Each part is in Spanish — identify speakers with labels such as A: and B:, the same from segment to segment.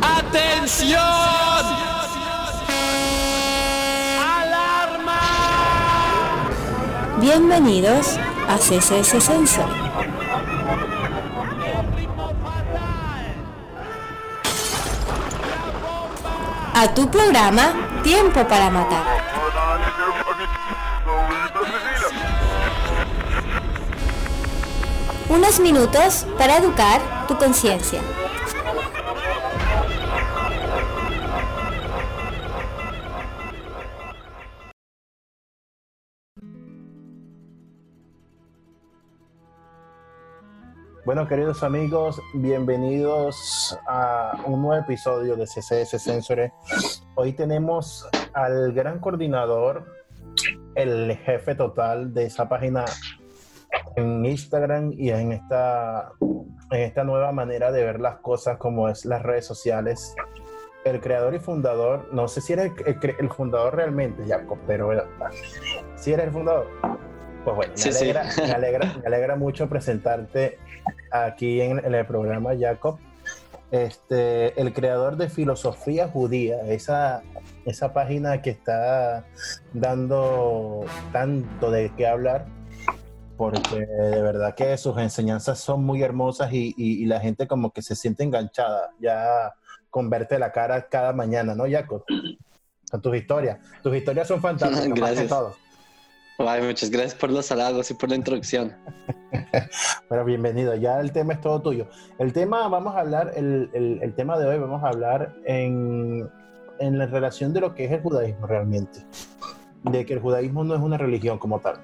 A: ¡Atención! ¡Alarma!
B: Bienvenidos a CCS Sensor. A tu programa Tiempo para Matar. Unos minutos para educar tu conciencia.
C: Bueno, queridos amigos, bienvenidos a un nuevo episodio de CCS Sensores. Hoy tenemos al gran coordinador, el jefe total de esa página en Instagram y en esta, en esta nueva manera de ver las cosas como es las redes sociales. El creador y fundador, no sé si eres el, el- el fundador realmente, Jacob, pero si eres el fundador. Pues bueno, me,
D: Sí, sí.
C: alegra, me alegra- me alegra mucho presentarte aquí en, en el programa, Jacob. Este, el creador de Filosofía Judía, esa, esa página que está dando tanto de qué hablar, porque de verdad que sus enseñanzas son muy hermosas y, y- y la gente como que se siente enganchada ya con verte la cara cada mañana, ¿no, Jacob? Con tus historias. Tus historias son fantásticas, más que
D: Gracias.
C: todo.
D: Ay, muchas gracias por los halagos y por la introducción.
C: Pero bienvenido, ya el tema es todo tuyo. El tema, vamos a hablar, el, el- el tema de hoy, vamos a hablar en, en la relación de lo que es el judaísmo realmente. De que el judaísmo no es una religión como tal.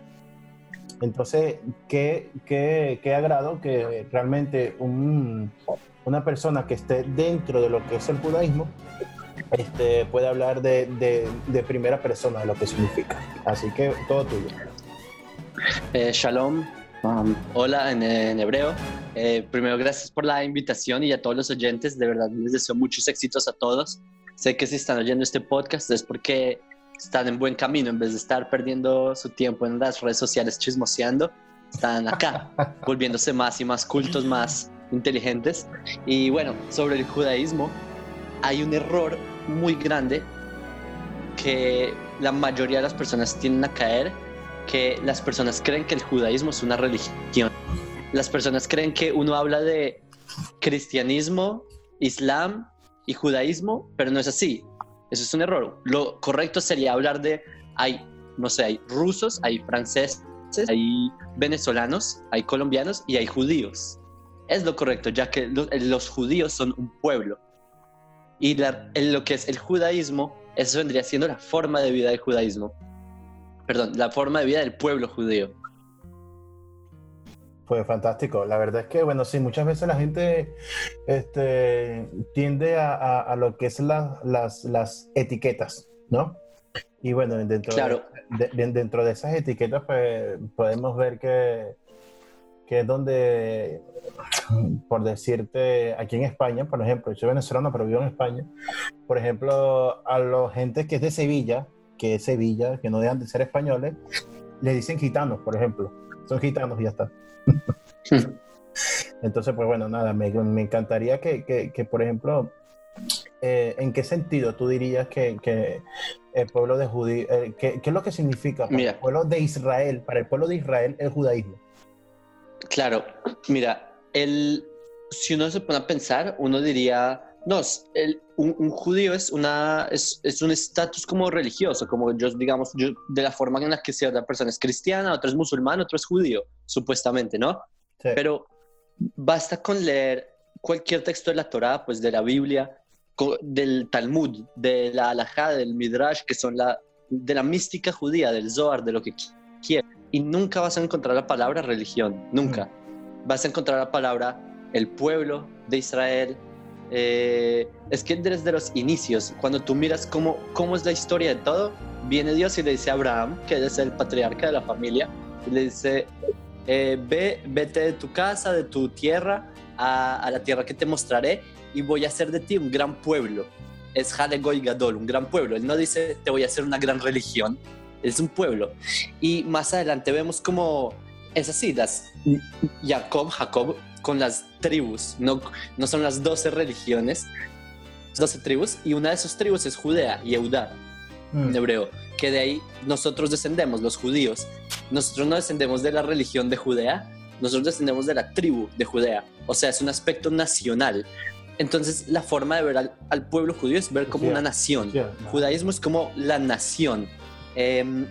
C: Entonces, qué, qué, qué agrado que realmente un- una persona que esté dentro de lo que es el judaísmo este, puede hablar de, de- de primera persona de lo que significa. Así que todo tuyo.
D: Eh, shalom, um, hola en, en hebreo. Eh, primero, gracias por la invitación y a todos los oyentes. De verdad, les deseo muchos éxitos a todos. Sé que si están oyendo este podcast es porque están en buen camino en vez de estar perdiendo su tiempo en las redes sociales chismoseando. Están acá, volviéndose más y más cultos, más inteligentes. Y bueno, sobre el judaísmo, hay un error muy grande que la mayoría de las personas tienden a caer, que las personas creen que el judaísmo es una religión. Las personas creen que uno habla de cristianismo, islam y judaísmo, pero no es así. Eso es un error. Lo correcto sería hablar de, hay, no sé, hay rusos, hay franceses, hay venezolanos, hay colombianos y hay judíos. Es lo correcto, ya que lo- los judíos son un pueblo. Y la- en lo que es el judaísmo, eso vendría siendo la forma de vida del judaísmo. Perdón, la forma de vida del pueblo judío.
C: Fue fantástico. La verdad es que, bueno, sí, muchas veces la gente este, tiende a, a- a lo que es la- las, las etiquetas, ¿no? Y bueno, dentro,
D: Claro.
C: de, de- dentro de esas etiquetas, pues podemos ver que, que es donde, por decirte, aquí en España, por ejemplo, yo soy venezolano, pero vivo en España, por ejemplo, a la gente que es de Sevilla, que es Sevilla, que no dejan de ser españoles, le dicen gitanos, por ejemplo. Son gitanos y ya está. Entonces, pues bueno, nada, me, me encantaría que, que- que, por ejemplo, eh, ¿en qué sentido tú dirías que, que el pueblo de judío, eh, qué, qué es lo que significa para
D: Mira.
C: el pueblo de Israel, para el pueblo de Israel el judaísmo?
D: Claro, mira, el, si uno se pone a pensar, uno diría, no, es- el- un, un judío es, una, es, es un estatus como religioso, como yo, digamos, yo, de la forma en la que cierta persona es cristiana, otro es musulmán, otro es judío, supuestamente, ¿no?
C: Sí.
D: Pero basta con leer cualquier texto de la Torá, pues de la Biblia, del Talmud, de la Halajá, del Midrash, que son la, de la mística judía, del Zohar, de lo que qui- quieras. Y nunca vas a encontrar la palabra religión, nunca. Vas a encontrar la palabra el pueblo de Israel. Eh, es que desde los inicios, cuando tú miras cómo, cómo es la historia de todo, viene Dios y le dice a Abraham, que es el patriarca de la familia, y le dice, eh, ve, vete de tu casa, de tu tierra, a, a la tierra que te mostraré, y voy a hacer de ti un gran pueblo. Es Halegoy Gadol, un gran pueblo. Él no dice, te voy a hacer una gran religión, es un pueblo. Y más adelante vemos como es así, las, Jacob, Jacob con las tribus, no, no son las 12 religiones, 12 tribus, y una de esas tribus es Judea, Yehudá,
C: Mm.
D: en hebreo, que de ahí nosotros descendemos, los judíos. Nosotros no descendemos de la religión de Judea, nosotros descendemos de la tribu de Judea, o sea, es un aspecto nacional. Entonces, la forma de ver al, al pueblo judío es ver como
C: Sí,
D: una nación.
C: sí, no.
D: Judaísmo es como la nación. Em,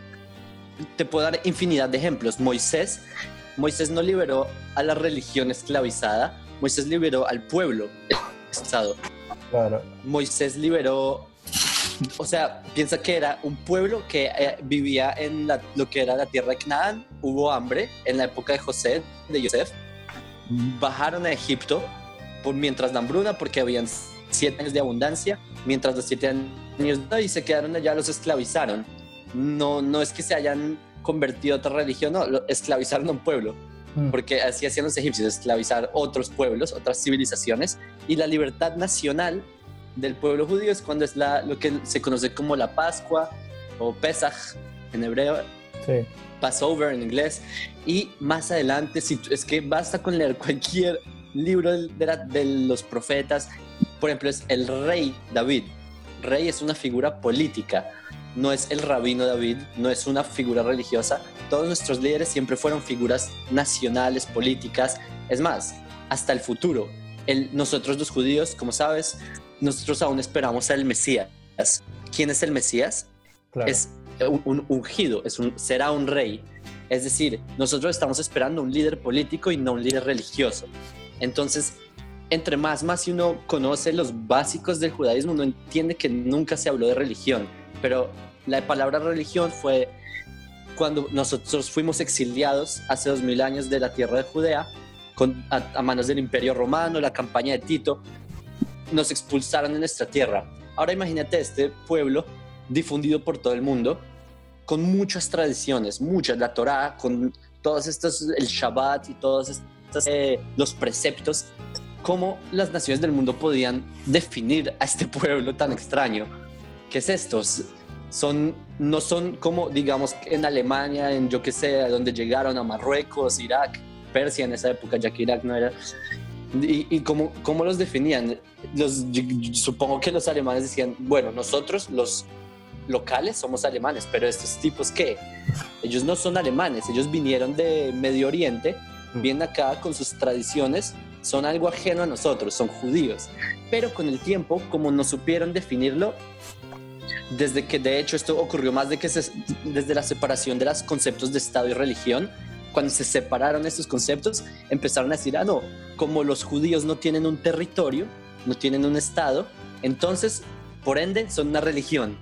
D: te puedo dar infinidad de ejemplos. Moisés, Moisés no liberó a la religión esclavizada, Moisés liberó al pueblo esclavizado.
C: Claro.
D: Moisés liberó, o sea, piensa que era un pueblo que eh, vivía en la- lo que era la tierra de Canaán, hubo hambre en la época de José, de Yosef, bajaron a Egipto por, mientras la hambruna porque habían siete años de abundancia, mientras los siete años y se quedaron allá, los esclavizaron. No, no es que se hayan convertido a otra religión, no, esclavizaron a un pueblo
C: Mm.
D: porque así hacían los egipcios, esclavizar otros pueblos, otras civilizaciones, y la libertad nacional del pueblo judío es cuando es la, lo que se conoce como la Pascua o Pesach en hebreo,
C: Sí.
D: Passover en inglés, y más adelante, si es que basta con leer cualquier libro del- de, la- de los profetas, por ejemplo, es el rey David. Rey es una figura política, no es el rabino David, no es una figura religiosa. Todos nuestros líderes siempre fueron figuras nacionales, políticas. Es más, hasta el futuro. El- nosotros los judíos, como sabes, nosotros aún esperamos al Mesías. ¿Quién es el Mesías?
C: Claro.
D: es un, un ungido, es un, será un rey. Es decir, nosotros estamos esperando un líder político y no un líder religioso. Entonces, entre más, más si uno conoce los básicos del judaísmo, uno entiende que nunca se habló de religión, pero la palabra religión fue cuando nosotros fuimos exiliados hace dos mil años de la tierra de Judea a manos del imperio romano, la campaña de Tito, nos expulsaron de nuestra tierra. Ahora imagínate este pueblo difundido por todo el mundo, con muchas tradiciones, muchas, la Torá, con todos estos, el Shabbat y todos estos, eh, los preceptos, cómo las naciones del mundo podían definir a este pueblo tan extraño. ¿Qué es esto? Son, no son como, digamos, en Alemania, en yo que sé, donde llegaron a Marruecos, Irak, Persia en esa época, ya que Irak no era. ¿Y, y cómo, cómo los definían? Los, yo- yo supongo que los alemanes decían, bueno, nosotros los locales somos alemanes, pero estos tipos qué? Ellos no son alemanes, ellos vinieron de Medio Oriente, vienen acá con sus tradiciones, son algo ajeno a nosotros, son judíos. Pero con el tiempo, como no supieron definirlo, desde que de hecho esto ocurrió más de que se- desde la separación de los conceptos de Estado y religión, cuando se separaron estos conceptos, empezaron a decir, ah, no, como los judíos no tienen un territorio, no tienen un Estado, entonces, por ende, son una religión.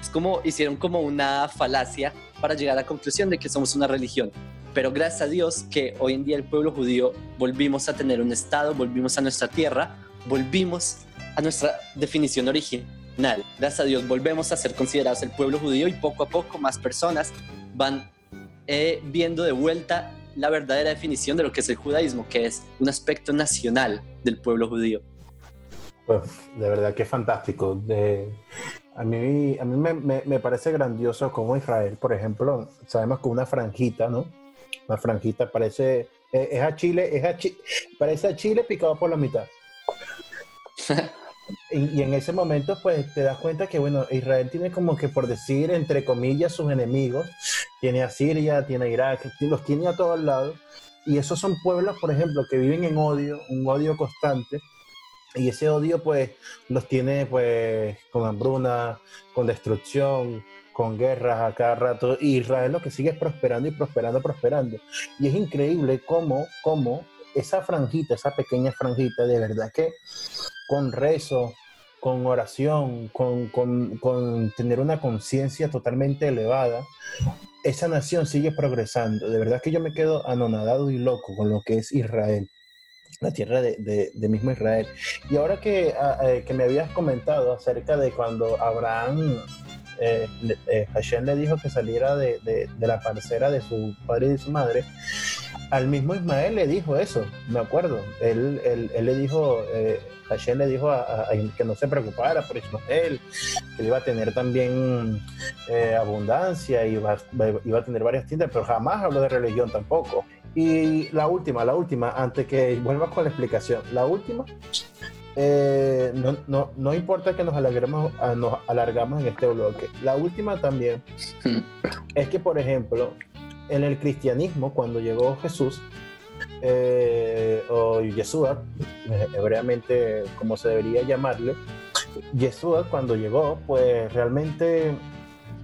D: Es como hicieron como una falacia para llegar a la conclusión de que somos una religión. Pero gracias a Dios que hoy en día el pueblo judío volvimos a tener un Estado, volvimos a nuestra tierra, volvimos a nuestra definición original. Gracias a Dios volvemos a ser considerados el pueblo judío y poco a poco más personas van eh, viendo de vuelta la verdadera definición de lo que es el judaísmo, que es un aspecto nacional del pueblo judío.
C: Pues de verdad que es fantástico. De, a mí, a mí me, me- me parece grandioso como Israel, por ejemplo, sabemos que una franjita, ¿no? Una franjita parece, eh, es a Chile, es a Chi- parece a Chile picado por la mitad. Y, y en ese momento, pues te das cuenta que, bueno, Israel tiene como que, por decir, entre comillas, sus enemigos. Tiene a Siria, tiene a Irak, los tiene a todos lados. Y esos son pueblos, por ejemplo, que viven en odio, un odio constante. Y ese odio, pues, los tiene, pues, con hambruna, con destrucción, con guerras a cada rato. Y Israel lo que sigue es prosperando y prosperando, prosperando. Y es increíble cómo, cómo esa franjita, esa pequeña franjita, de verdad que con rezo, con oración, con, con- con tener una conciencia totalmente elevada, esa nación sigue progresando. De verdad que yo me quedo anonadado y loco con lo que es Israel, la tierra de, de- mismo Israel. Y ahora que, ah, eh, que me habías comentado acerca de cuando Abraham, eh, eh, Hashem le dijo que saliera de, de- de la parcera de su padre y de su madre, al mismo Ismael le dijo eso, me acuerdo. Él, él- él le dijo, eh, Hashem le dijo a, a- a- que no se preocupara por Ismael, que él iba a tener también eh, abundancia, iba, iba a tener varias tiendas, pero jamás habló de religión tampoco. Y la última, la última, antes que vuelva con la explicación, la última, eh, no, no, no, importa que nos alarguemos, ah, nos alargamos en este bloque, la última también es que, por ejemplo, en el cristianismo, cuando llegó Jesús, eh, o Yeshua, eh, hebreamente como se debería llamarle, Yeshua cuando llegó, pues realmente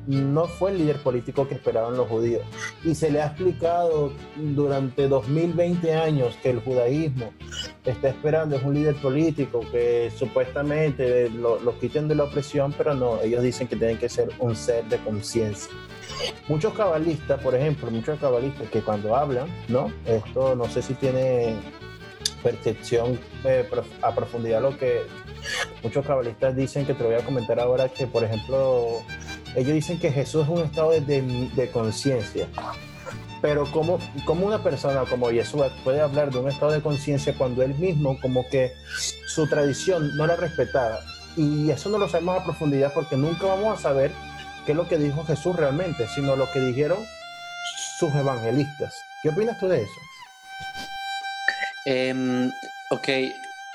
C: no fue el líder político que esperaban los judíos. Y se le ha explicado durante 2020 años que el judaísmo está esperando es un líder político que supuestamente lo, quiten de la opresión, pero no, ellos dicen que tienen que ser un ser de conciencia. Muchos cabalistas, por ejemplo, muchos cabalistas que cuando hablan, ¿no? Esto no sé si tiene percepción eh, a profundidad lo que muchos cabalistas dicen que te voy a comentar ahora que por ejemplo ellos dicen que Jesús es un estado de, de, conciencia. Pero como, como una persona como Jesús puede hablar de un estado de conciencia cuando él mismo como que su tradición no la respetaba. Y eso no lo sabemos a profundidad porque nunca vamos a saber qué es lo que dijo Jesús realmente, sino lo que dijeron sus evangelistas. ¿Qué opinas tú de eso?
D: Um, ok,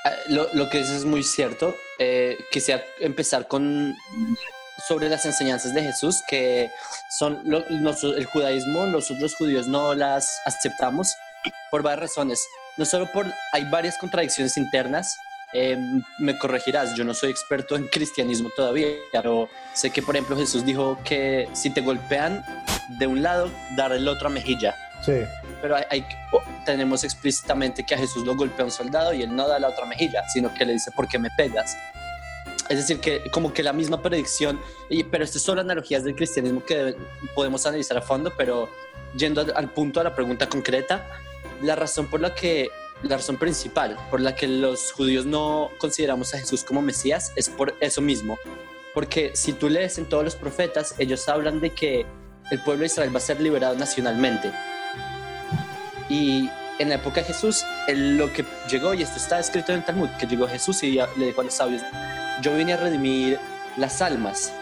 D: ah, lo, lo, que dices es muy cierto. Eh, quisiera empezar con sobre las enseñanzas de Jesús, que son el judaísmo, nosotros judíos no las aceptamos por varias razones. No solo por, hay varias contradicciones internas, eh, me corregirás, yo no soy experto en cristianismo todavía, pero sé que, por ejemplo, Jesús dijo que si te golpean de un lado, dar el otro a mejilla.
C: Sí.
D: Pero hay, tenemos explícitamente que a Jesús lo golpea un soldado y él no da la otra mejilla, sino que le dice, ¿por qué me pegas? Es decir, que como que la misma predicción, y, pero estas son analogías del cristianismo que podemos analizar a fondo, pero yendo al, punto de la pregunta concreta, la razón por la que, la razón principal por la que los judíos no consideramos a Jesús como Mesías es por eso mismo. Porque si tú lees en todos los profetas, ellos hablan de que el pueblo de Israel va a ser liberado nacionalmente. Y en la época de Jesús, lo que llegó, y esto está escrito en el Talmud, que llegó Jesús y le dijo a los sabios, yo vine a redimir las almas.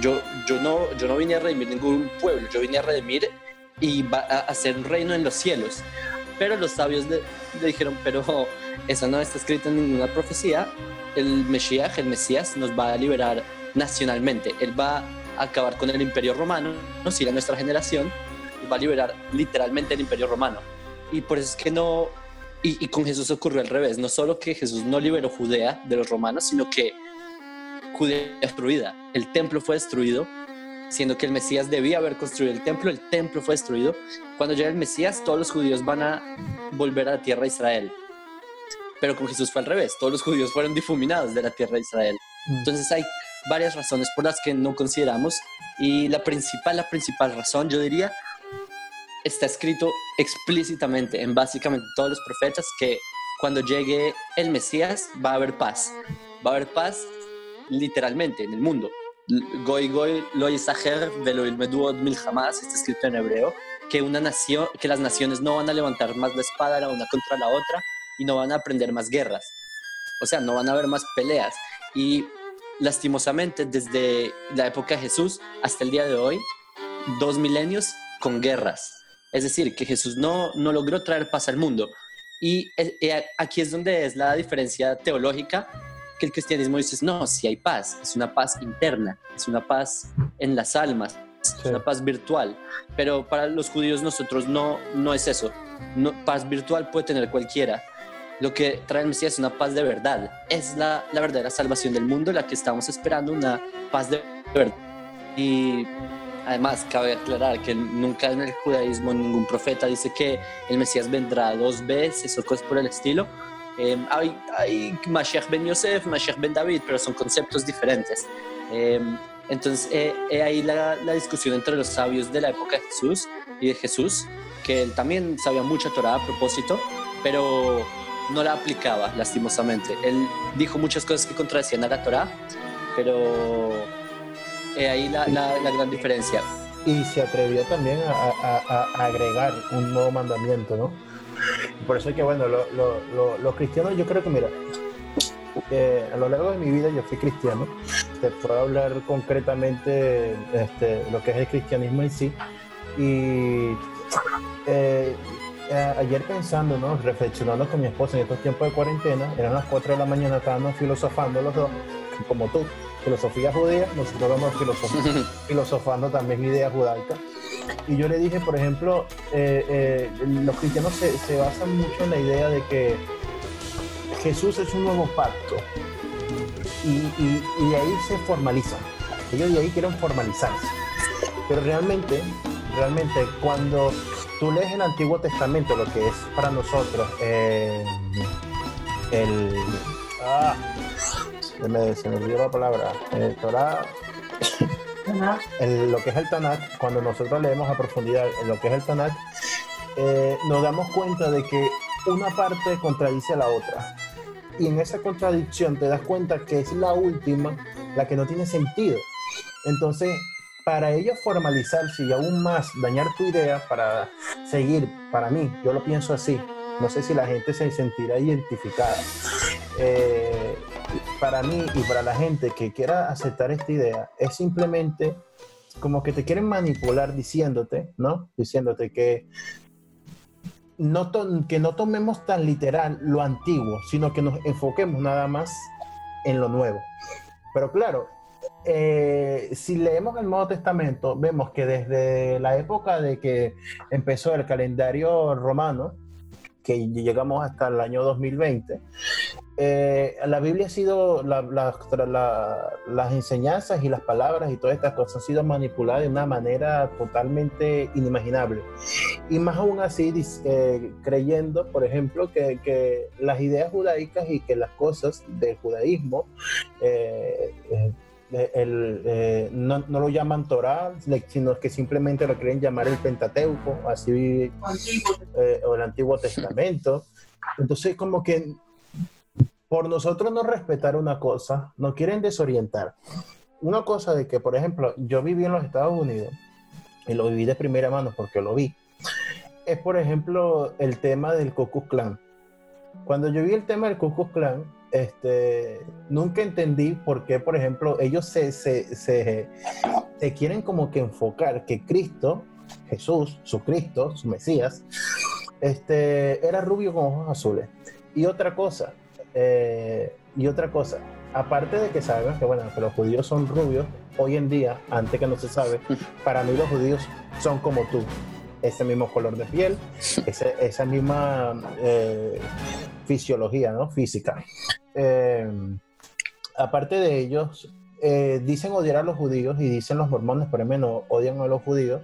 D: Yo, yo, no, yo no vine a redimir ningún pueblo, yo vine a redimir y va a hacer un reino en los cielos. Pero los sabios le, dijeron, pero eso no está escrito en ninguna profecía. El Mesías, el Mesías, nos va a liberar nacionalmente. Él va a acabar con el imperio romano, nos irá nuestra generación, y va a liberar literalmente el imperio romano. Y por eso es que no, y, y, con Jesús ocurrió al revés, no solo que Jesús no liberó Judea de los romanos, sino que destruida. El templo fue destruido, siendo que el Mesías debía haber construido el templo, el templo fue destruido. Cuando llega el Mesías, todos los judíos van a volver a la tierra de Israel. Pero con Jesús fue al revés, todos los judíos fueron difuminados de la tierra de Israel. Mm. Entonces hay varias razones por las que no consideramos y la principal, la principal razón, yo diría, está escrito explícitamente en básicamente todos los profetas que cuando llegue el Mesías va a haber paz. Va a haber paz literalmente en el mundo. Goy goy lo yisaher velo mil jamás, está escrito en hebreo, que una nación, que las naciones no van a levantar más la espada la una contra la otra y no van a aprender más guerras. O sea, no van a haber más peleas. Y lastimosamente, desde la época de Jesús hasta el día de hoy, dos milenios con guerras. Es decir, que Jesús no, no logró traer paz al mundo. Y eh, eh, aquí es donde es la diferencia teológica que el cristianismo dice, no, si hay paz, es una paz interna, es una paz en las almas, es una paz virtual. Pero para los judíos nosotros no, no es eso. No, paz virtual puede tener cualquiera. Lo que trae el Mesías es una paz de verdad. Es la, la verdadera salvación del mundo, la que estamos esperando, una paz de verdad. Y además, cabe aclarar que nunca en el judaísmo ningún profeta dice que el Mesías vendrá dos veces o cosas por el estilo eh, hay, hay Mashiach ben Yosef, Mashiach ben David, pero son conceptos diferentes. Eh, entonces, eh, ahí la, la, discusión entre los sabios de la época de Jesús y de Jesús, que él también sabía mucha Torah a propósito, pero no la aplicaba, lastimosamente. Él dijo muchas cosas que contradecían a la Torah, pero ahí la, la, la, gran diferencia.
C: Y se atrevió también a, a, a agregar un nuevo mandamiento, ¿no? Por eso es que, bueno, los cristianos, yo creo que, mira, a lo largo de mi vida yo fui cristiano. Te puedo hablar concretamente este, lo que es el cristianismo en sí. Y eh, eh, ayer pensando, ¿no? Reflexionando con mi esposa en estos tiempos de cuarentena, eran las 4 de la mañana, estábamos filosofando los dos, como tú, filosofía judía, nosotros vamos filosofando, filosofando también ideas judaicas. Y yo le dije, por ejemplo, eh, eh, los cristianos se, se basan mucho en la idea de que Jesús es un nuevo pacto. Y, y, y, de ahí se formalizan. Ellos de ahí quieren formalizarse. Pero realmente, realmente, cuando tú lees el Antiguo Testamento, lo que es para nosotros eh, el. Ah, se me, se me olvidó la palabra. El Torah. El, lo que es el Tanakh, cuando nosotros leemos a profundidad lo que es el Tanakh, eh, nos damos cuenta de que una parte contradice a la otra. Y en esa contradicción te das cuenta que es la última la que no tiene sentido. Entonces, para ellos formalizarse y aún más dañar tu idea para seguir, para mí, yo lo pienso así. No sé si la gente se sentirá identificada. Eh, para mí y para la gente que quiera aceptar esta idea, es simplemente como que te quieren manipular diciéndote, ¿no? Diciéndote que no, que no tomemos tan literal lo antiguo, sino que nos enfoquemos nada más en lo nuevo. Pero claro, eh, si leemos el Nuevo Testamento, vemos que desde la época de que empezó el calendario romano, que llegamos hasta el año 2020, eh, la Biblia ha sido, la, la, la, las enseñanzas y las palabras y todas estas cosas han sido manipuladas de una manera totalmente inimaginable. Y más aún así, eh, creyendo, por ejemplo, que, que, las ideas judaicas y que las cosas del judaísmo eh, el, eh, no, no, lo llaman Torah, sino que simplemente lo quieren llamar el Pentateuco, así, eh, o el Antiguo Testamento. Entonces, como que por nosotros no respetar una cosa, nos quieren desorientar. Una cosa de que, por ejemplo, yo viví en los Estados Unidos y lo viví de primera mano porque lo vi, es, por ejemplo, el tema del Ku Klux Klan. Cuando yo vi el tema del Ku Klux Klan, este, nunca entendí por qué, por ejemplo, ellos se, se, se, se, quieren como que enfocar que Cristo, Jesús, su Cristo, su Mesías, este, era rubio con ojos azules. Y otra cosa, eh, y otra cosa, aparte de que saben que, bueno, que los judíos son rubios, hoy en día, antes que no se sabe, para mí los judíos son como tú, ese mismo color de piel, ese, esa misma eh, fisiología, ¿no? Física. Eh, aparte de ellos, eh, dicen odiar a los judíos y dicen los mormones, por lo menos odian a los judíos.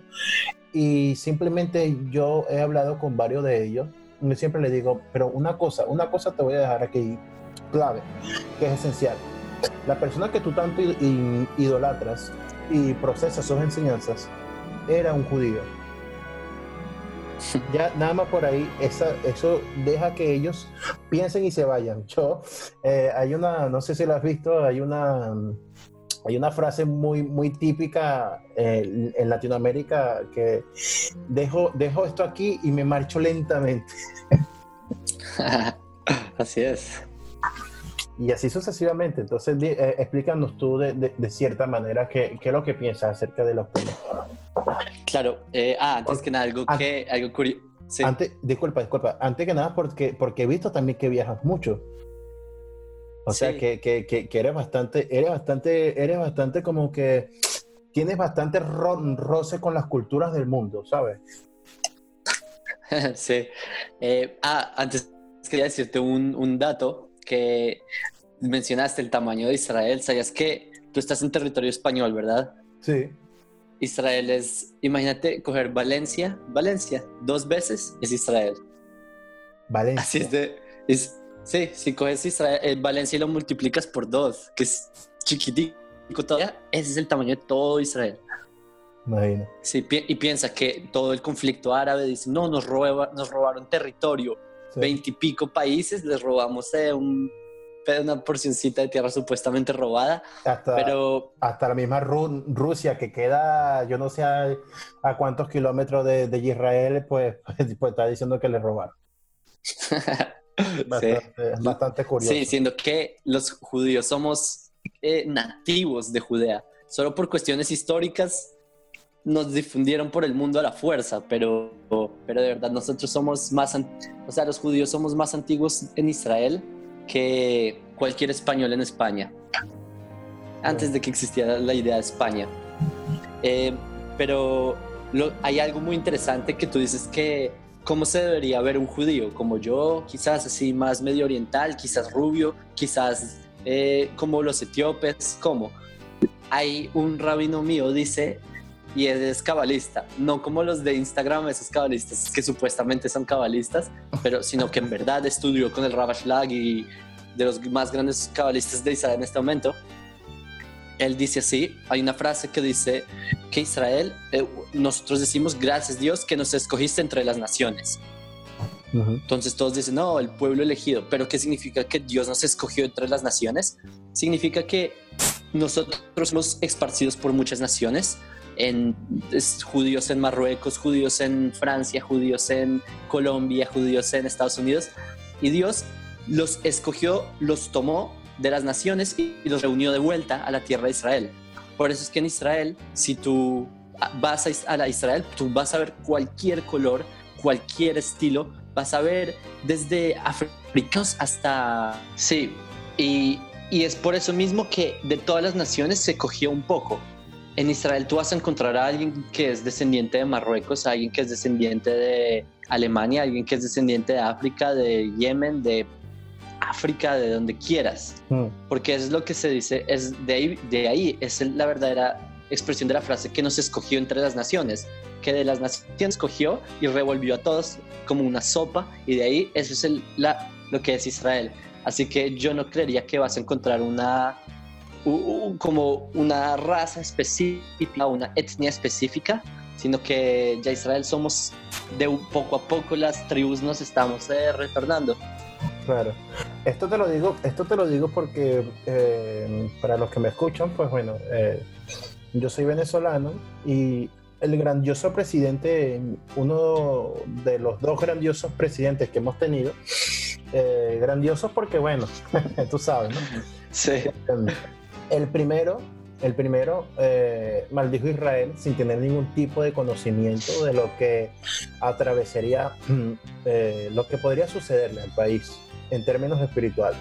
C: Y simplemente yo he hablado con varios de ellos. Siempre les digo, pero una cosa, una cosa te voy a dejar aquí clave, que es esencial. La persona que tú tanto idolatras y procesas sus enseñanzas era un judío ya nada más por ahí, esa, eso deja que ellos piensen y se vayan. Yo, eh, hay una, no sé si lo has visto, hay una, hay una frase muy, muy típica eh, en Latinoamérica que dejo, dejo esto aquí y me marcho lentamente.
D: así es.
C: Y así sucesivamente. Entonces, eh, explícanos tú de, de, de, cierta manera qué, qué es lo que piensas acerca de los temas.
D: Claro, eh, ah, antes que nada, algo, que, algo curioso.
C: Sí. Antes, disculpa, disculpa. Antes que nada, porque, porque he visto también que viajas mucho. O sí. sea, que, que, que, eres bastante, eres bastante, eres bastante como que tienes bastante ro roce con las culturas del mundo, ¿sabes?
D: sí. Eh, ah, antes quería decirte un, un dato que mencionaste el tamaño de Israel. ¿Sabías que tú estás en territorio español, verdad?
C: Sí.
D: Israel es, imagínate coger Valencia, Valencia, dos veces es Israel.
C: Valencia.
D: Así es de, es, sí, si coges Israel, eh, Valencia y lo multiplicas por dos, que es chiquitico todavía, ese es el tamaño de todo Israel.
C: Imagino.
D: Sí, y piensa que todo el conflicto árabe dice, no, nos, roba, nos robaron territorio, veintipico sí. países, les robamos eh, un una porcioncita de tierra supuestamente robada.
C: Hasta,
D: pero...
C: hasta la misma Ru Rusia, que queda, yo no sé a, a cuántos kilómetros de, de, Israel, pues, pues está diciendo que le robaron. bastante, sí. bastante curioso.
D: Sí, siendo que los judíos somos eh, nativos de Judea. Solo por cuestiones históricas nos difundieron por el mundo a la fuerza, pero, pero de verdad nosotros somos más, o sea, los judíos somos más antiguos en Israel que cualquier español en España, antes de que existiera la idea de España. Eh, pero hay algo muy interesante que tú dices que cómo se debería ver un judío, como yo, quizás así más medio oriental, quizás rubio, quizás eh, como los etíopes, ¿cómo? Hay un rabino mío, dice, y es cabalista, no como los de Instagram, esos cabalistas que supuestamente son cabalistas, pero sino que en verdad estudió con el Rabashlag y de los más grandes cabalistas de Israel en este momento. Él dice así, hay una frase que dice que Israel, eh, nosotros decimos gracias Dios que nos escogiste entre las naciones. Entonces todos dicen, no, el pueblo elegido, pero ¿qué significa que Dios nos escogió entre las naciones? Significa que nosotros somos esparcidos por muchas naciones, en judíos en Marruecos, judíos en Francia, judíos en Colombia, judíos en Estados Unidos. Y Dios los escogió, los tomó de las naciones y los reunió de vuelta a la tierra de Israel. Por eso es que en Israel, si tú vas a, Israel, tú vas a ver cualquier color, cualquier estilo, vas a ver desde africanos hasta... Sí, y, y es por eso mismo que de todas las naciones se cogió un poco en Israel tú vas a encontrar a alguien que es descendiente de Marruecos, a alguien que es descendiente de Alemania, alguien que es descendiente de África, de Yemen, de África, de donde quieras. Mm. Porque es lo que se dice, es de ahí, de ahí es la verdadera expresión de la frase que nos escogió entre las naciones, que de las naciones escogió y revolvió a todos como una sopa y de ahí eso es el, la, lo que es Israel. Así que yo no creería que vas a encontrar una como una raza específica, una etnia específica, sino que ya Israel somos de poco a poco las tribus nos estamos eh, retornando.
C: Claro. Esto te lo digo, esto te lo digo porque eh, para los que me escuchan, pues bueno, eh, yo soy venezolano y el grandioso presidente, uno de los dos grandiosos presidentes que hemos tenido, grandiosos porque bueno, tú sabes, ¿no?
D: Sí.
C: El primero, el primero eh, maldijo Israel sin tener ningún tipo de conocimiento de lo que atravesaría, eh, lo que podría sucederle al país en términos espirituales.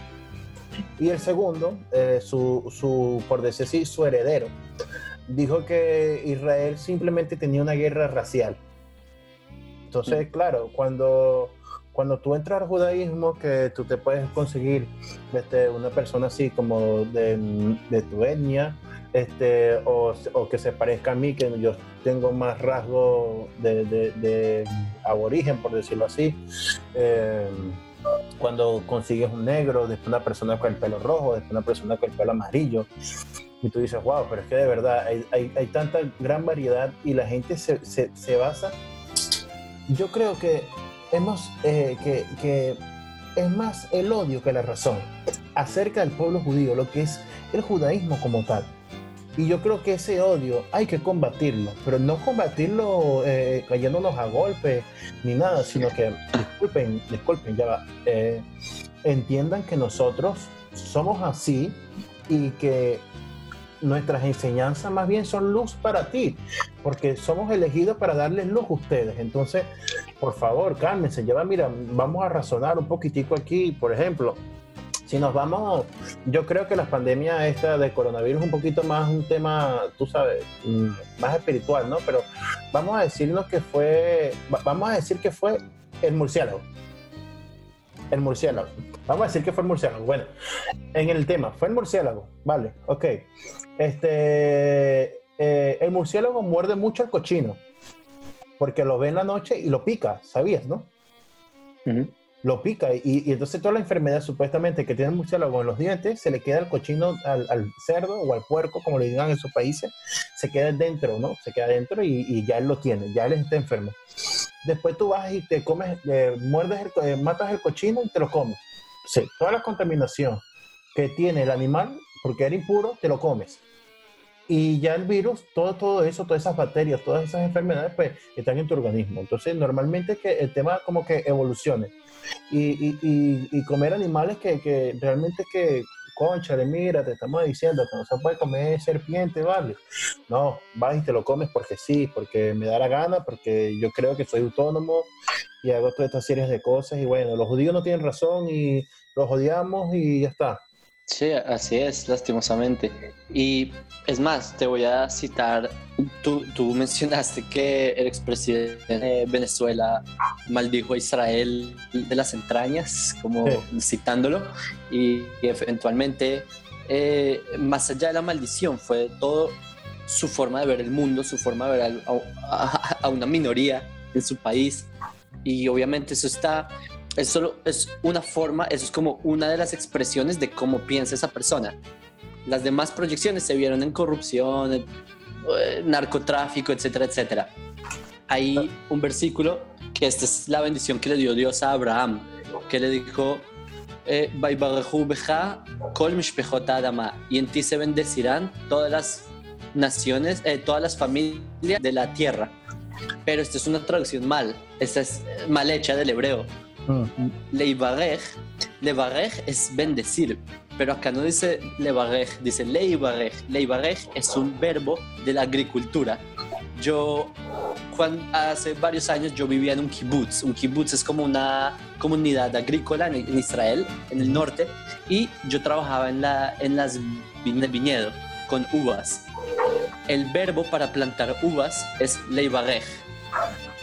C: Y el segundo, eh, su, su, por decir así, su heredero, dijo que Israel simplemente tenía una guerra racial. Entonces, claro, cuando cuando tú entras al judaísmo, que tú te puedes conseguir este, una persona así como de, de tu etnia, este, o, que se parezca a mí, que yo tengo más rasgo de, de, aborigen, por decirlo así. Eh, cuando consigues un negro, después una persona con el pelo rojo, después una persona con el pelo amarillo, y tú dices, wow, pero es que de verdad hay, hay, hay tanta gran variedad y la gente se, se, se basa. Yo creo que hemos, eh, que, que es más el odio que la razón acerca del pueblo judío, lo que es el judaísmo como tal. Y yo creo que ese odio hay que combatirlo, pero no combatirlo eh, cayéndonos a golpe ni nada, sino que, disculpen, disculpen, ya va, eh, entiendan que nosotros somos así y que nuestras enseñanzas más bien son luz para ti, porque somos elegidos para darles luz a ustedes. Entonces, por favor, cálmense, lleva, mira, vamos a razonar un poquitico aquí, por ejemplo. Si nos vamos, yo creo que la pandemia esta de coronavirus es un poquito más un tema, tú sabes, mm, más espiritual, ¿no? Pero vamos a decirnos que fue, vamos a decir que fue el murciélago. El murciélago. Vamos a decir que fue el murciélago. Bueno, en el tema, fue el murciélago. Vale, ok. Este, eh, el murciélago muerde mucho al cochino. Porque lo ve en la noche y lo pica, ¿sabías, no? Lo pica y, entonces toda la enfermedad supuestamente que tiene el murciélago en los dientes se le queda al cochino, al, cerdo o al puerco, como le digan en sus países, se queda dentro, ¿no? Se queda dentro y, ya él lo tiene, ya él está enfermo. Después tú vas y te comes, eh, muerdes, eh, matas el cochino y te lo comes. Sí, toda la contaminación que tiene el animal, porque era impuro, te lo comes. Y ya el virus, todo, todo eso, todas esas bacterias, todas esas enfermedades, pues están en tu organismo. Entonces, normalmente que el tema como que evolucione. Y, y, y, comer animales que, que realmente que conchale, mira, te estamos diciendo que no se puede comer serpiente, ¿vale? No, vas y te lo comes porque sí, porque me da la gana, porque yo creo que soy autónomo y hago todas estas series de cosas y bueno, los judíos no tienen razón y los odiamos y ya está.
D: Sí, así es, lastimosamente. Y es más, te voy a citar, tú, tú mencionaste que el expresidente de Venezuela maldijo a Israel de las entrañas, como citándolo, y, eventualmente, eh, más allá de la maldición, fue todo su forma de ver el mundo, su forma de ver a, a una minoría en su país. Y obviamente eso está es solo es una forma, eso es como una de las expresiones de cómo piensa esa persona. Las demás proyecciones se vieron en corrupción, en, eh, narcotráfico, etcétera, etcétera. Hay un versículo que esta es la bendición que le dio Dios a Abraham, que le dijo, eh, y en ti se bendecirán todas las naciones, eh, todas las familias de la tierra. Pero esta es una traducción mal, esta es mal hecha del hebreo Leibarej, Leibarej es bendecir, pero acá no dice Leibarej, dice Leibarej. Leibarej es un verbo de la agricultura. Yo, cuando, hace varios años, yo vivía en un kibbutz. Un kibbutz es como una comunidad agrícola en, Israel, en el norte, y yo trabajaba en, la, en las viñedo con uvas. El verbo para plantar uvas es Leibarej.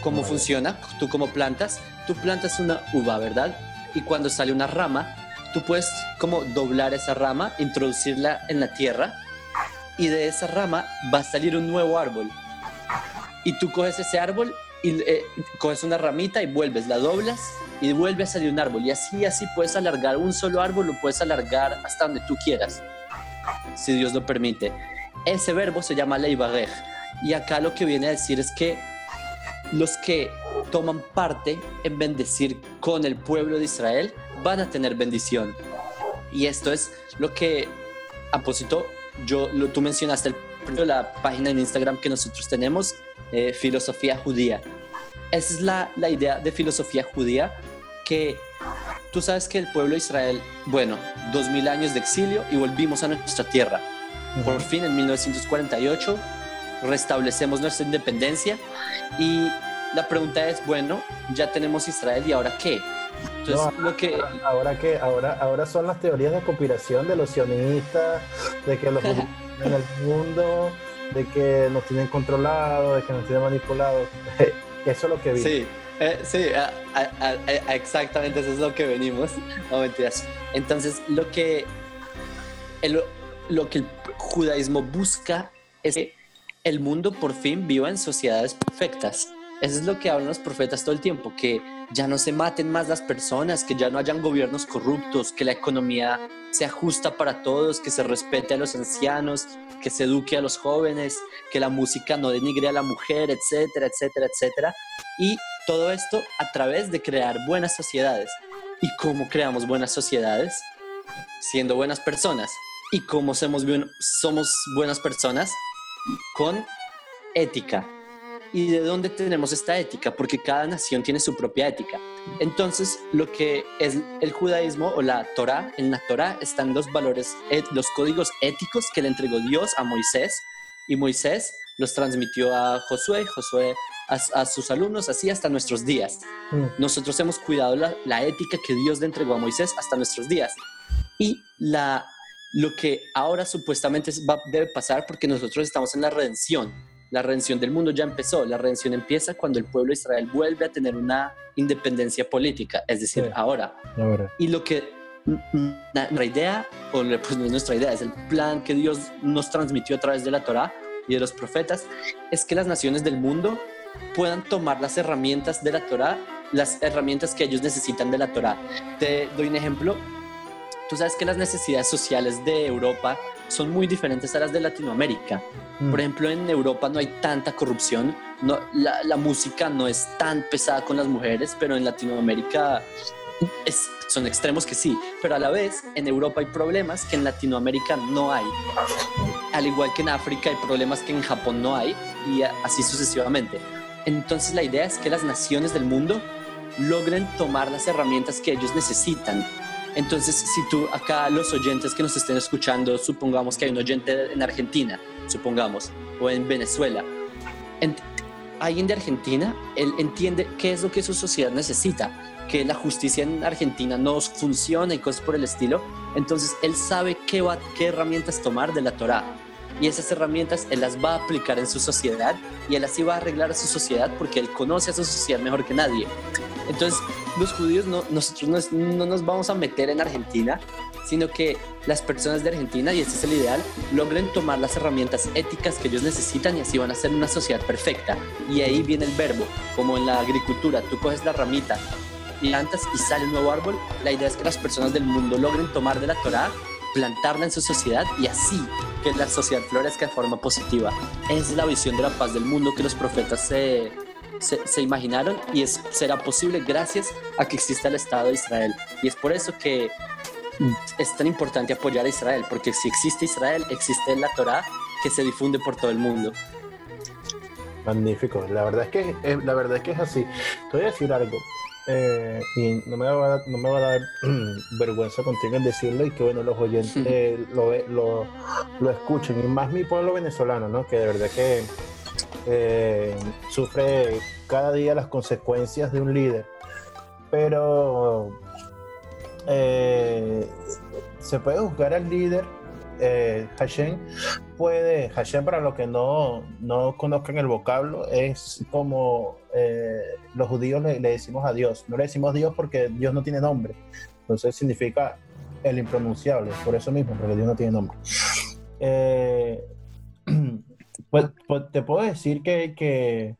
D: ¿Cómo funciona? Tú como plantas, tú plantas una uva, ¿verdad? Y cuando sale una rama, tú puedes como doblar esa rama, introducirla en la tierra y de esa rama va a salir un nuevo árbol. Y tú coges ese árbol y eh, coges una ramita y vuelves, la doblas y vuelve a salir un árbol. Y así, así puedes alargar un solo árbol, lo puedes alargar hasta donde tú quieras, si Dios lo permite. Ese verbo se llama leibarej. Y acá lo que viene a decir es que los que toman parte en bendecir con el pueblo de Israel van a tener bendición. Y esto es lo que, apósito, yo, lo, tú mencionaste el, la página en Instagram que nosotros tenemos, eh, Filosofía Judía. Esa es la, la idea de filosofía judía, que tú sabes que el pueblo de Israel, bueno, dos mil años de exilio y volvimos a nuestra tierra. Por fin, en 1948, restablecemos nuestra independencia y la pregunta es, bueno, ya tenemos Israel y ahora qué?
C: Entonces, lo que... Ahora, qué, ahora, ahora son las teorías de conspiración de los sionistas, de que los en el mundo, de que nos tienen controlados, de que nos tienen manipulados. Eso es lo que vi.
D: Sí, eh, sí, exactamente eso es lo que venimos. No mentiras. Entonces, lo que, el, lo que el judaísmo busca es que el mundo por fin viva en sociedades perfectas. Eso es lo que hablan los profetas todo el tiempo, que ya no se maten más las personas, que ya no hayan gobiernos corruptos, que la economía sea justa para todos, que se respete a los ancianos, que se eduque a los jóvenes, que la música no denigre a la mujer, etcétera, etcétera, etcétera. Y todo esto a través de crear buenas sociedades. ¿Y cómo creamos buenas sociedades? Siendo buenas personas. ¿Y cómo somos, somos buenas personas? con ética. ¿Y de dónde tenemos esta ética? Porque cada nación tiene su propia ética. Entonces, lo que es el judaísmo o la Torah, en la Torah están los valores, los códigos éticos que le entregó Dios a Moisés y Moisés los transmitió a Josué, Josué a, sus alumnos, así hasta nuestros días. Mm. Nosotros hemos cuidado la, la ética que Dios le entregó a Moisés hasta nuestros días. Y la lo que ahora supuestamente va, debe pasar porque nosotros estamos en la redención. La redención del mundo ya empezó. La redención empieza cuando el pueblo de Israel vuelve a tener una independencia política, es decir, ahora. Y lo que nuestra idea, o pues no es nuestra idea, es el plan que Dios nos transmitió a través de la Torá y de los profetas, es que las naciones del mundo puedan tomar las herramientas de la Torá, las herramientas que ellos necesitan de la Torá. Te doy un ejemplo Tú sabes que las necesidades sociales de Europa son muy diferentes a las de Latinoamérica. Mm. Por ejemplo, en Europa no hay tanta corrupción, no, la, música no es tan pesada con las mujeres, pero en Latinoamérica son extremos que sí, pero a la vez en Europa hay problemas que en Latinoamérica no hay. Al igual que en África hay problemas que en Japón no hay y así sucesivamente. Entonces la idea es que las naciones del mundo logren tomar las herramientas que ellos necesitan Entonces, si tú acá los oyentes que nos estén escuchando, supongamos que hay un oyente en Argentina, supongamos, o en Venezuela, alguien de Argentina, él entiende qué es lo que su sociedad necesita, que la justicia en Argentina no funciona y cosas por el estilo, entonces él sabe qué, va, qué herramientas tomar de la Torá. Y esas herramientas él las va a aplicar en su sociedad y él así va a arreglar a su sociedad porque él conoce a su sociedad mejor que nadie. Entonces, los judíos no, nosotros no, no nos vamos a meter en Argentina, sino que las personas de Argentina, y este es el ideal, logren tomar las herramientas éticas que ellos necesitan y así van a ser una sociedad perfecta. Y ahí viene el verbo, como en la agricultura, tú coges la ramita, plantas y sale un nuevo árbol. La idea es que las personas del mundo logren tomar de la Torah, plantarla en su sociedad y así que la sociedad florezca de forma positiva. Es la visión de la paz del mundo que los profetas se, se, imaginaron y es, será posible gracias a que exista el Estado de Israel. Y es por eso que es tan importante apoyar a Israel, porque si existe Israel, existe la Torah que se difunde por todo el mundo.
C: Magnífico, la verdad es que, eh, la verdad es, que es así. Te voy a decir algo, eh, y no me, va a, no me va a dar vergüenza contigo en decirlo y que bueno, los oyentes lo, lo, lo, escuchen, y más mi pueblo venezolano, ¿no? que de verdad que eh, sufre cada día las consecuencias de un líder. Pero eh, se puede juzgar al líder. Eh, Hashem puede, Hashem para los que no, no conozcan el vocablo, es como los judíos le, decimos a Dios. No le decimos Dios porque Dios no tiene nombre. Entonces significa el impronunciable, por eso mismo, porque Dios no tiene nombre. pues, pues, te puedo decir que, que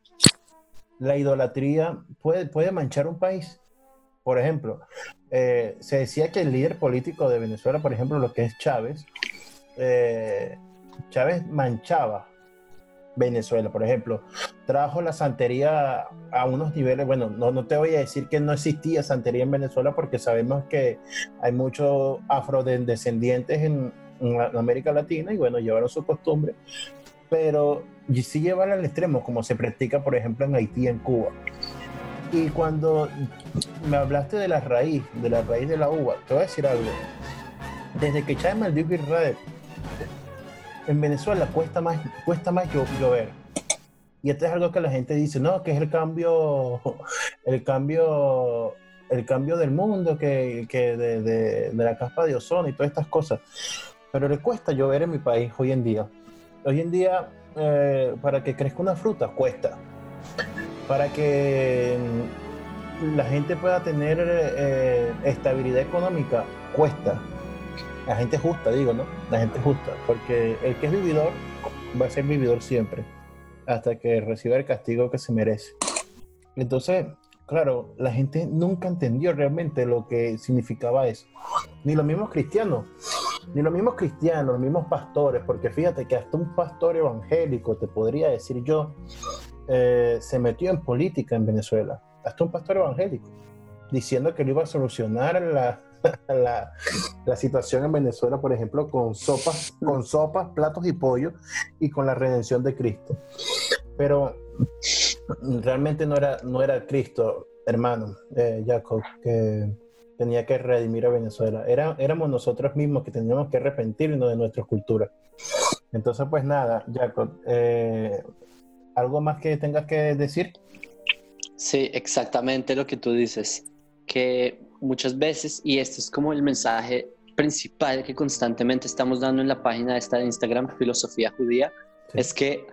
C: la idolatría puede, puede manchar un país. Por ejemplo, eh, se decía que el líder político de Venezuela, por ejemplo, lo que es Chávez, eh, Chávez manchaba Venezuela, por ejemplo, trajo la santería a unos niveles, bueno, no, no te voy a decir que no existía santería en Venezuela porque sabemos que hay muchos afrodescendientes en, en América Latina y bueno, llevaron su costumbre, pero sí llevar al extremo, como se practica, por ejemplo, en Haití, en Cuba. Y cuando me hablaste de la raíz, de la raíz de la uva, te voy a decir algo. Desde que Chávez maldijo Israel, en Venezuela cuesta más, cuesta más llover. Y esto es algo que la gente dice, no, que es el cambio, el cambio, el cambio del mundo, que, que de, de, de, la capa de ozono y todas estas cosas. Pero le cuesta llover en mi país hoy en día. Hoy en día, eh, para que crezca una fruta, cuesta. Para que la gente pueda tener eh, estabilidad económica, cuesta. La gente justa, digo, ¿no? La gente justa. Porque el que es vividor va a ser vividor siempre. Hasta que reciba el castigo que se merece. Entonces, claro, la gente nunca entendió realmente lo que significaba eso. Ni los mismos cristianos ni los mismos cristianos, los mismos pastores, porque fíjate que hasta un pastor evangélico, te podría decir yo, eh, se metió en política en Venezuela, hasta un pastor evangélico, diciendo que lo iba a solucionar la, la, la, situación en Venezuela, por ejemplo, con sopas, con sopas, platos y pollo, y con la redención de Cristo. Pero realmente no era, no era Cristo, hermano, eh, Jacob, que tenía que redimir a Venezuela. Era, éramos nosotros mismos que teníamos que arrepentirnos de nuestra cultura. Entonces, pues nada, Jacob, eh, ¿algo más que tengas que decir?
D: Sí, exactamente lo que tú dices, que muchas veces, y esto es como el mensaje principal que constantemente estamos dando en la página esta de Instagram, Filosofía Judía, sí. es que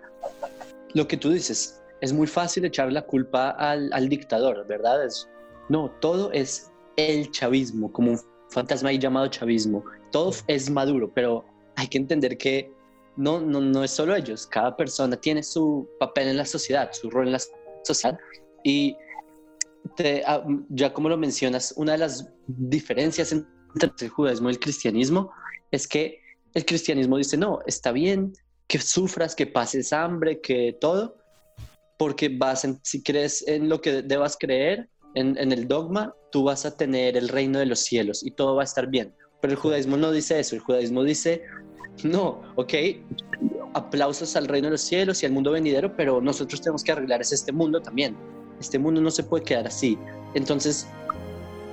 D: lo que tú dices, es muy fácil echar la culpa al, al dictador, ¿verdad? Es, no, todo es el chavismo, como un fantasma ahí llamado chavismo. Todo es maduro, pero hay que entender que no, no, no es solo ellos, cada persona tiene su papel en la sociedad, su rol en la sociedad. Y te, ah, ya como lo mencionas, una de las diferencias entre el judaísmo y el cristianismo es que el cristianismo dice, no, está bien que sufras, que pases hambre, que todo, porque vas en, si crees en lo que debas creer, en, en, el dogma, tú vas a tener el reino de los cielos y todo va a estar bien. Pero el judaísmo no dice eso, el judaísmo dice, no, ok, aplausos al reino de los cielos y al mundo venidero, pero nosotros tenemos que arreglar este mundo también. Este mundo no se puede quedar así. Entonces,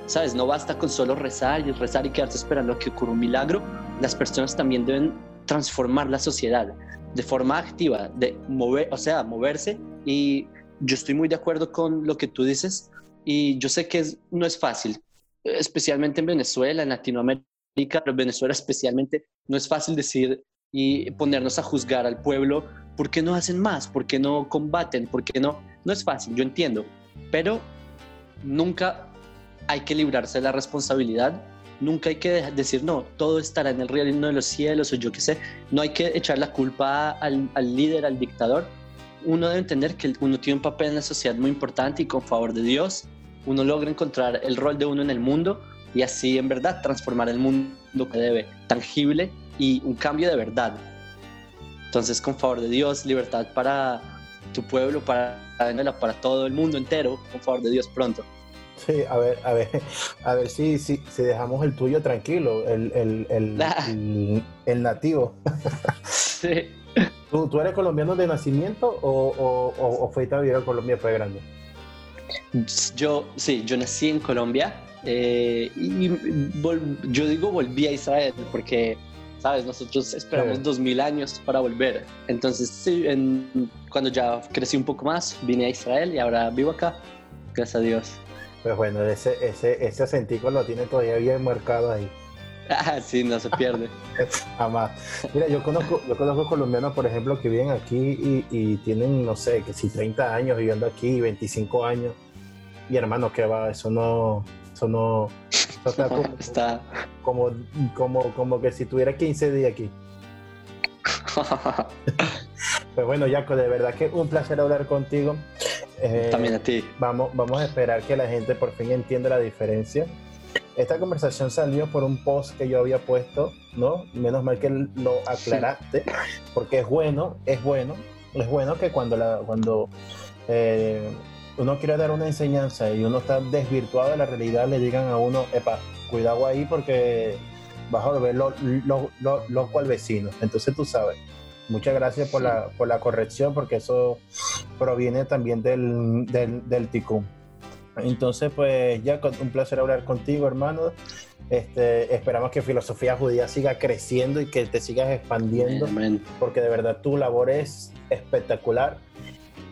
D: ¿sabes? No basta con solo rezar y rezar y quedarse esperando a que ocurra un milagro. Las personas también deben transformar la sociedad de forma activa, de mover, o sea, moverse. Y yo estoy muy de acuerdo con lo que tú dices y yo sé que no es fácil, especialmente en Venezuela, en Latinoamérica, pero en Venezuela especialmente, no es fácil decir y ponernos a juzgar al pueblo, ¿por qué no hacen más? ¿Por qué no combaten? ¿Por qué no? No es fácil, yo entiendo, pero nunca hay que librarse de la responsabilidad, nunca hay que decir, no, todo estará en el reino de los cielos o yo qué sé, no hay que echar la culpa al, al líder, al dictador, uno debe entender que uno tiene un papel en la sociedad muy importante y con favor de Dios, uno logra encontrar el rol de uno en el mundo y así en verdad transformar el mundo que debe, tangible y un cambio de verdad. Entonces, con favor de Dios, libertad para tu pueblo, para para todo el mundo entero, con favor de Dios pronto.
C: Sí, a ver, a ver, a ver si, si, si dejamos el tuyo tranquilo, el, el, el, el nativo.
D: Sí.
C: ¿Tú, ¿Tú, eres colombiano de nacimiento o, o, o, fuiste a vivir a Colombia fue grande?
D: Yo, sí, yo nací en Colombia eh, y yo digo volví a Israel porque, sabes, nosotros esperamos dos mil años para volver. Entonces, sí, en, cuando ya crecí un poco más, vine a Israel y ahora vivo acá, gracias a Dios.
C: Pues bueno, ese, ese, ese acentico lo tiene todavía bien marcado ahí.
D: Ah, sí, no se pierde.
C: Jamás. Mira, yo conozco, yo conozco colombianos, por ejemplo, que viven aquí y, y, tienen, no sé, que si 30 años viviendo aquí, 25 años. Y hermano, que va, eso no, eso no, eso está, como,
D: está
C: como, como, como, que si tuviera 15 días aquí. pues bueno, Jaco, de verdad que un placer hablar contigo.
D: Eh, También a ti.
C: Vamos, vamos a esperar que la gente por fin entienda la diferencia esta conversación salió por un post que yo había puesto, ¿no? Menos mal que lo aclaraste, porque es bueno, es bueno, es bueno que cuando, la, cuando eh, uno quiere dar una enseñanza y uno está desvirtuado de la realidad, le digan a uno, epa, cuidado ahí porque vas a volver loco lo, lo, lo, al vecino. Entonces tú sabes. Muchas gracias por, la, por la corrección, porque eso proviene también del, del, del ticum. Entonces, pues ya un placer hablar contigo, hermano. Este, esperamos que filosofía judía siga creciendo y que te sigas expandiendo,
D: Amén.
C: porque de verdad tu labor es espectacular.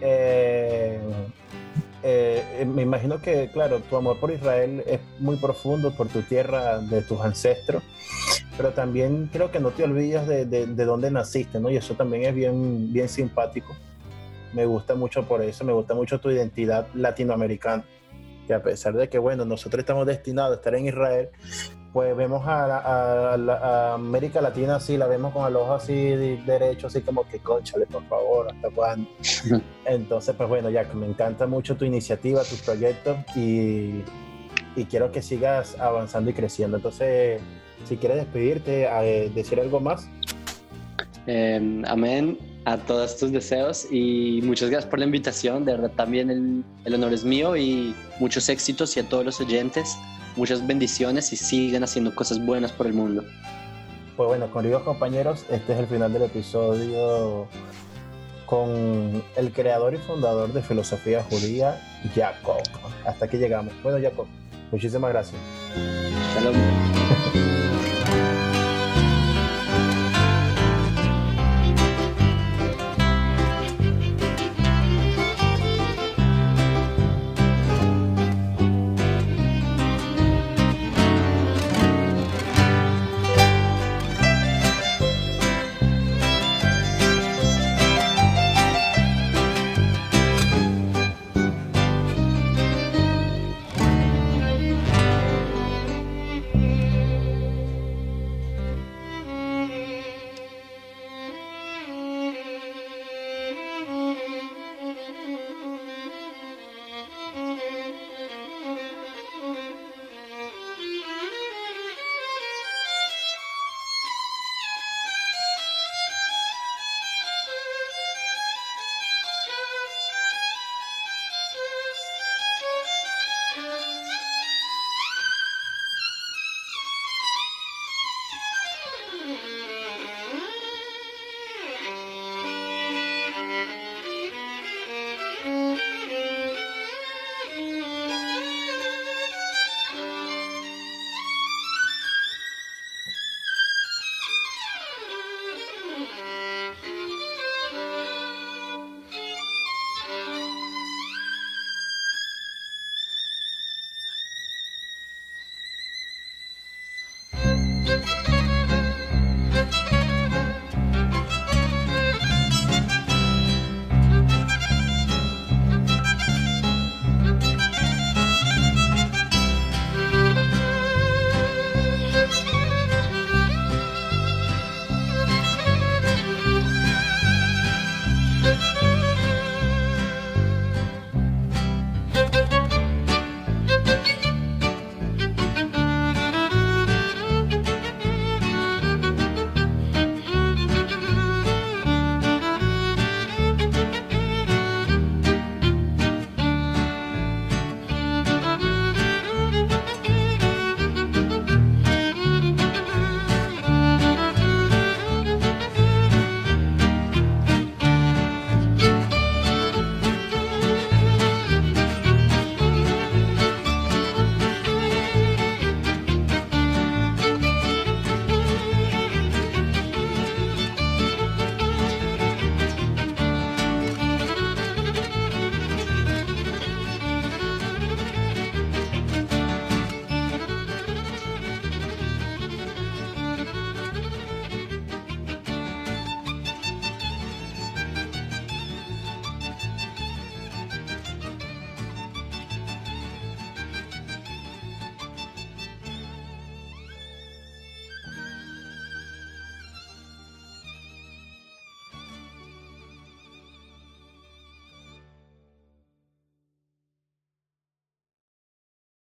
C: Eh, eh, me imagino que, claro, tu amor por Israel es muy profundo por tu tierra, de tus ancestros, pero también creo que no te olvidas de, de, de dónde naciste, ¿no? Y eso también es bien, bien simpático. Me gusta mucho por eso, me gusta mucho tu identidad latinoamericana que a pesar de que, bueno, nosotros estamos destinados a estar en Israel, pues vemos a, a, a, a América Latina así, la vemos con el ojo así derecho, así como que, conchale, por favor, ¿hasta cuándo? Entonces, pues bueno, que me encanta mucho tu iniciativa, tus proyectos y, y quiero que sigas avanzando y creciendo. Entonces, si quieres despedirte, eh, decir algo más.
D: Eh, amén a todos tus deseos y muchas gracias por la invitación. De verdad, también el, el, honor es mío y muchos éxitos y a todos los oyentes, muchas bendiciones y sigan haciendo cosas buenas por el mundo.
C: Pues bueno, queridos compañeros, este es el final del episodio con el creador y fundador de Filosofía Judía, Jacob. Hasta aquí llegamos. Bueno, Jacob, muchísimas gracias.
D: Shalom.